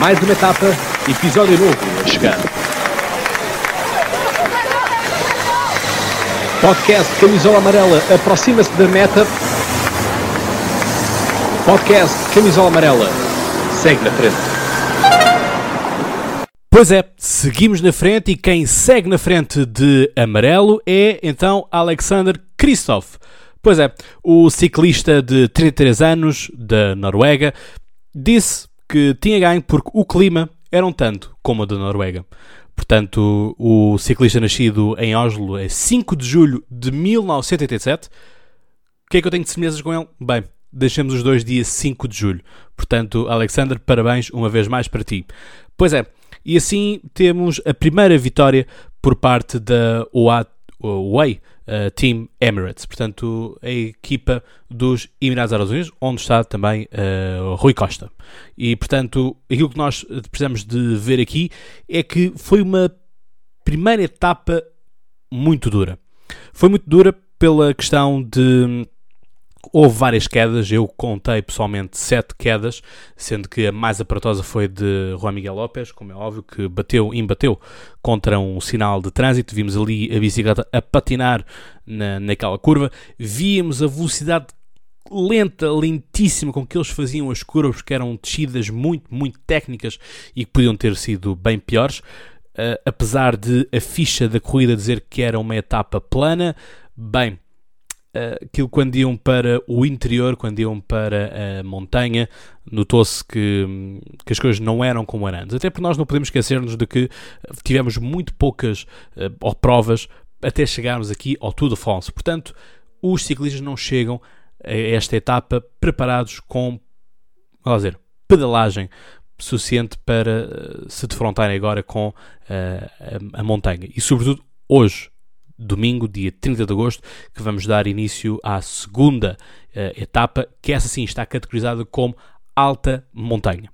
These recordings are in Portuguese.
Mais uma etapa, episódio novo a chegar. Podcast Camisola Amarela aproxima-se da meta. Podcast Camisola Amarela segue na frente. Pois é, seguimos na frente e quem segue na frente de amarelo é então Alexander Kristoff. Pois é, o ciclista de 33 anos da Noruega disse que tinha ganho porque o clima era um tanto como o da Noruega. Portanto, o ciclista nascido em Oslo é 5 de julho de 1987. O que é que eu tenho de semelhanças com ele? Bem, deixamos os dois dias 5 de julho. Portanto, Alexander, parabéns uma vez mais para ti. Pois é, e assim temos a primeira vitória por parte da Way uh, Team Emirates, portanto, a equipa dos Emirados Árabes Unidos, onde está também uh, Rui Costa. E, portanto, aquilo que nós precisamos de ver aqui é que foi uma primeira etapa muito dura. Foi muito dura pela questão de Houve várias quedas, eu contei pessoalmente sete quedas, sendo que a mais aparatosa foi de Juan Miguel López, como é óbvio, que bateu, embateu contra um sinal de trânsito. Vimos ali a bicicleta a patinar na, naquela curva, víamos a velocidade lenta, lentíssima com que eles faziam as curvas, que eram descidas muito, muito técnicas e que podiam ter sido bem piores. Uh, apesar de a ficha da corrida dizer que era uma etapa plana, bem, aquilo quando iam para o interior, quando iam para a montanha, notou-se que, que, as coisas não eram como eram antes. Até porque nós não podemos esquecer-nos de que tivemos muito poucas uh, provas até chegarmos aqui ao Tour de France. Portanto, os ciclistas não chegam a esta etapa preparados com, vamos dizer, pedalagem suficiente para se defrontarem agora com uh, a, a montanha. E, sobretudo, hoje, domingo, dia 30 de agosto, que vamos dar início à segunda uh, etapa, que essa sim está categorizada como alta montanha.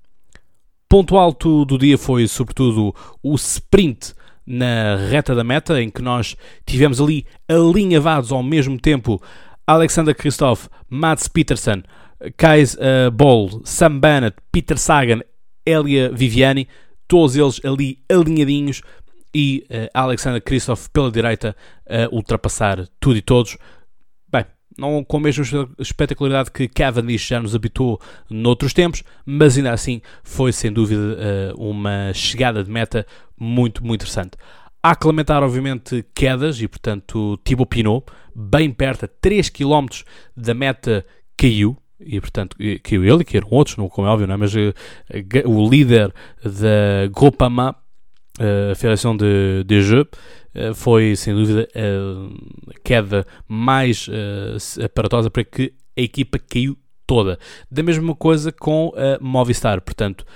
Ponto alto do dia foi, sobretudo, o sprint na reta da meta, em que nós tivemos ali alinhavados ao mesmo tempo Alexander Kristoff, Mats Peterson, Kais uh, Boll, Sam Bennett, Peter Sagan, Elia Viviani, todos eles ali alinhadinhos e uh, Alexander Kristoff pela direita a ultrapassar tudo e todos. Bem, não com a mesma espetacularidade que Cavendish já nos habituou noutros tempos, mas ainda assim foi sem dúvida uh, uma chegada de meta muito, muito interessante. Há que lamentar, obviamente, quedas e, portanto, Thibaut Pinot, bem perto, a 3 km da meta, caiu. E, portanto, caiu ele, que eram outros, não, como é óbvio, não é? mas uh, o líder da Groupama a Federação de, de Jeux eh, foi sem dúvida a queda mais aparatosa para que a equipa caiu toda. Da mesma coisa com a Movistar, portanto,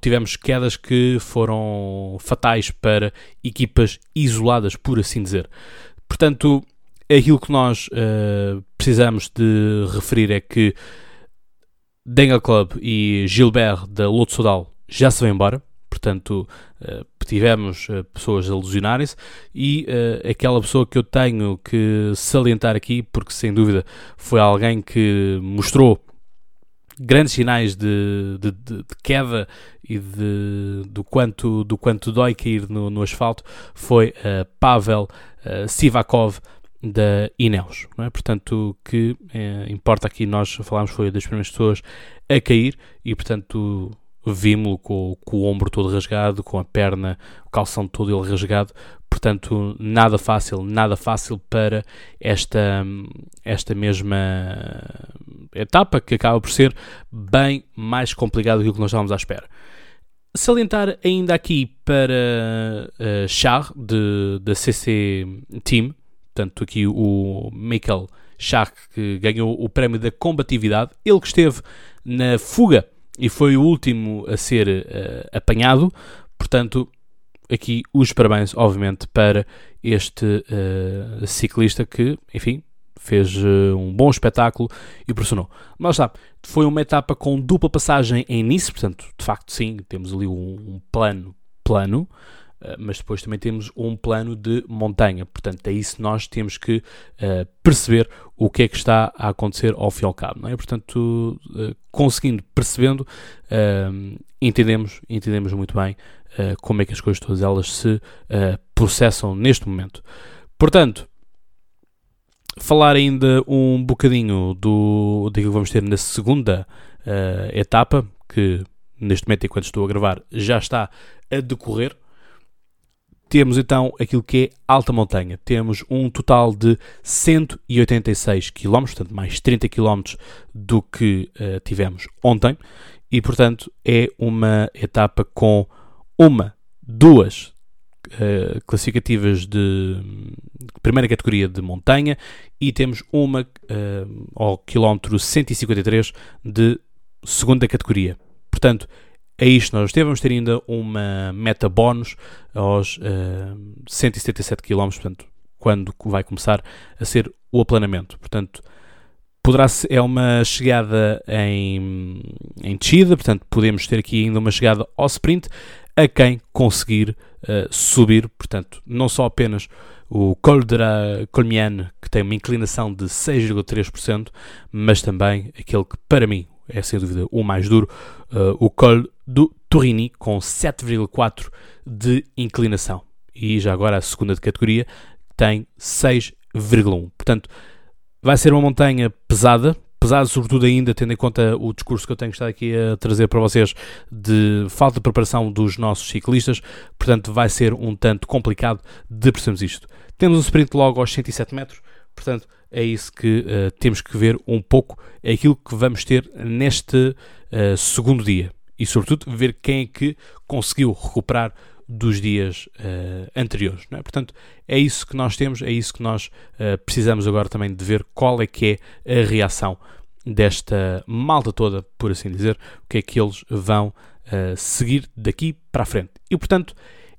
tivemos quedas que foram fatais para equipas isoladas, por assim dizer. Portanto, aquilo que nós uh, precisamos de referir é que Denga Club e Gilbert da Loto Sodal já se vão embora, portanto uh, tivemos uh, pessoas a lesionarem-se e uh, aquela pessoa que eu tenho que salientar aqui, porque sem dúvida foi alguém que mostrou grandes sinais de, de, de, de queda e de, do, quanto, do quanto dói cair no, no asfalto, foi Pavel Sivakov da Ineos. É? Portanto, que importa aqui, nós falámos, foi das primeiras pessoas a cair e, portanto, vimos-lo com, com, o ombro todo rasgado, com a perna, o calção todo ele rasgado, portanto nada fácil, nada fácil para esta, esta mesma etapa que acaba por ser bem mais complicado do que nós estávamos à espera. Salientar ainda aqui para uh, Char, de, da CC Team, portanto aqui o Michael Char, que ganhou o prémio da combatividade, ele que esteve na fuga e foi o último a ser uh, apanhado. Portanto, aqui os parabéns, obviamente, para este uh, ciclista que, enfim, fez uh, um bom espetáculo e pressionou. Mas está, foi uma etapa com dupla passagem em Nice, portanto, de facto, sim, temos ali um, um plano plano. Mas depois também temos um plano de montanha. Portanto, é isso nós temos que uh, perceber o que é que está a acontecer ao fim e ao cabo. Não é? Portanto, uh, conseguindo, percebendo, entendemos, entendemos muito bem como é que as coisas todas elas se processam neste momento. Portanto, falar ainda um bocadinho do, daquilo que vamos ter na segunda etapa, que neste momento, enquanto estou a gravar, já está a decorrer. Temos então aquilo que é alta montanha. Temos um total de 186 km, portanto mais 30 km do que uh, tivemos ontem, e portanto é uma etapa com uma, duas uh, classificativas de, primeira categoria de montanha e temos uma uh, ao quilómetro 153 de segunda categoria. Portanto, é isto nós temos. ter ainda uma meta bónus aos uh, 177 km, portanto, quando vai começar a ser o aplanamento. Portanto, poderá ser, é uma chegada em, em descida, portanto, podemos ter aqui ainda uma chegada ao sprint a quem conseguir uh, subir, portanto, não só apenas o Col de la Colmiane, que tem uma inclinação de 6,3%, mas também aquele que, para mim, é sem dúvida o mais duro, uh, o Col do Turini, com 7,4 de inclinação. E já agora a segunda de categoria tem 6,1. Portanto, vai ser uma montanha pesada, pesada sobretudo ainda tendo em conta o discurso que eu tenho estado aqui a trazer para vocês de falta de preparação dos nossos ciclistas, portanto vai ser um tanto complicado de percebermos isto. Temos um sprint logo aos 107 metros, portanto é isso que uh, temos que ver um pouco, é aquilo que vamos ter neste uh, segundo dia e, sobretudo, ver quem é que conseguiu recuperar dos dias uh, anteriores. É? Portanto, é isso que nós temos, é isso que nós precisamos agora também de ver qual é que é a reação desta malta toda, por assim dizer, o que é que eles vão seguir daqui para a frente. E, portanto,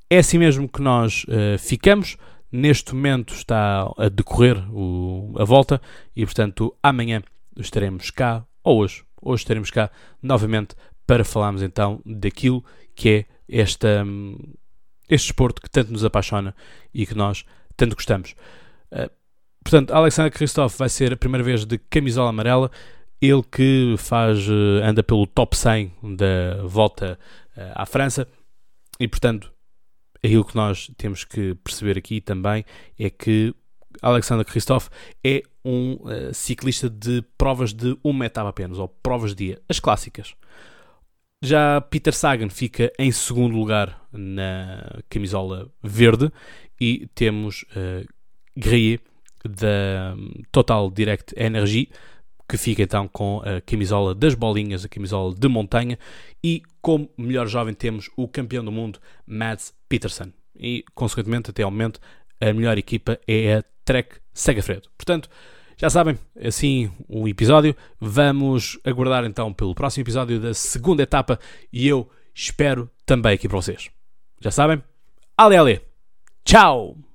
é assim mesmo que nós ficamos. Neste momento está a decorrer o, a volta e, portanto, amanhã estaremos cá, ou hoje, hoje estaremos cá novamente para falarmos então daquilo que é esta, este esporte que tanto nos apaixona e que nós tanto gostamos. Uh, portanto, Alexander Christoph vai ser a primeira vez de camisola amarela. Ele que faz, uh, anda pelo top 100 da volta uh, à França e, portanto, aquilo que nós temos que perceber aqui também é que Alexander Christoph é um uh, ciclista de provas de uma etapa apenas, ou provas de dia, as clássicas. Já Peter Sagan fica em segundo lugar na camisola verde e temos uh, da Total Direct Energy que fica então com a camisola das bolinhas, a camisola de montanha, e como melhor jovem temos o campeão do mundo, Mads Peterson. E, consequentemente, até ao momento, a melhor equipa é a Trek Segafredo. Portanto, já sabem, assim o episódio. Vamos aguardar então pelo próximo episódio da segunda etapa e eu espero também aqui para vocês. Já sabem? Ale, ale! Tchau!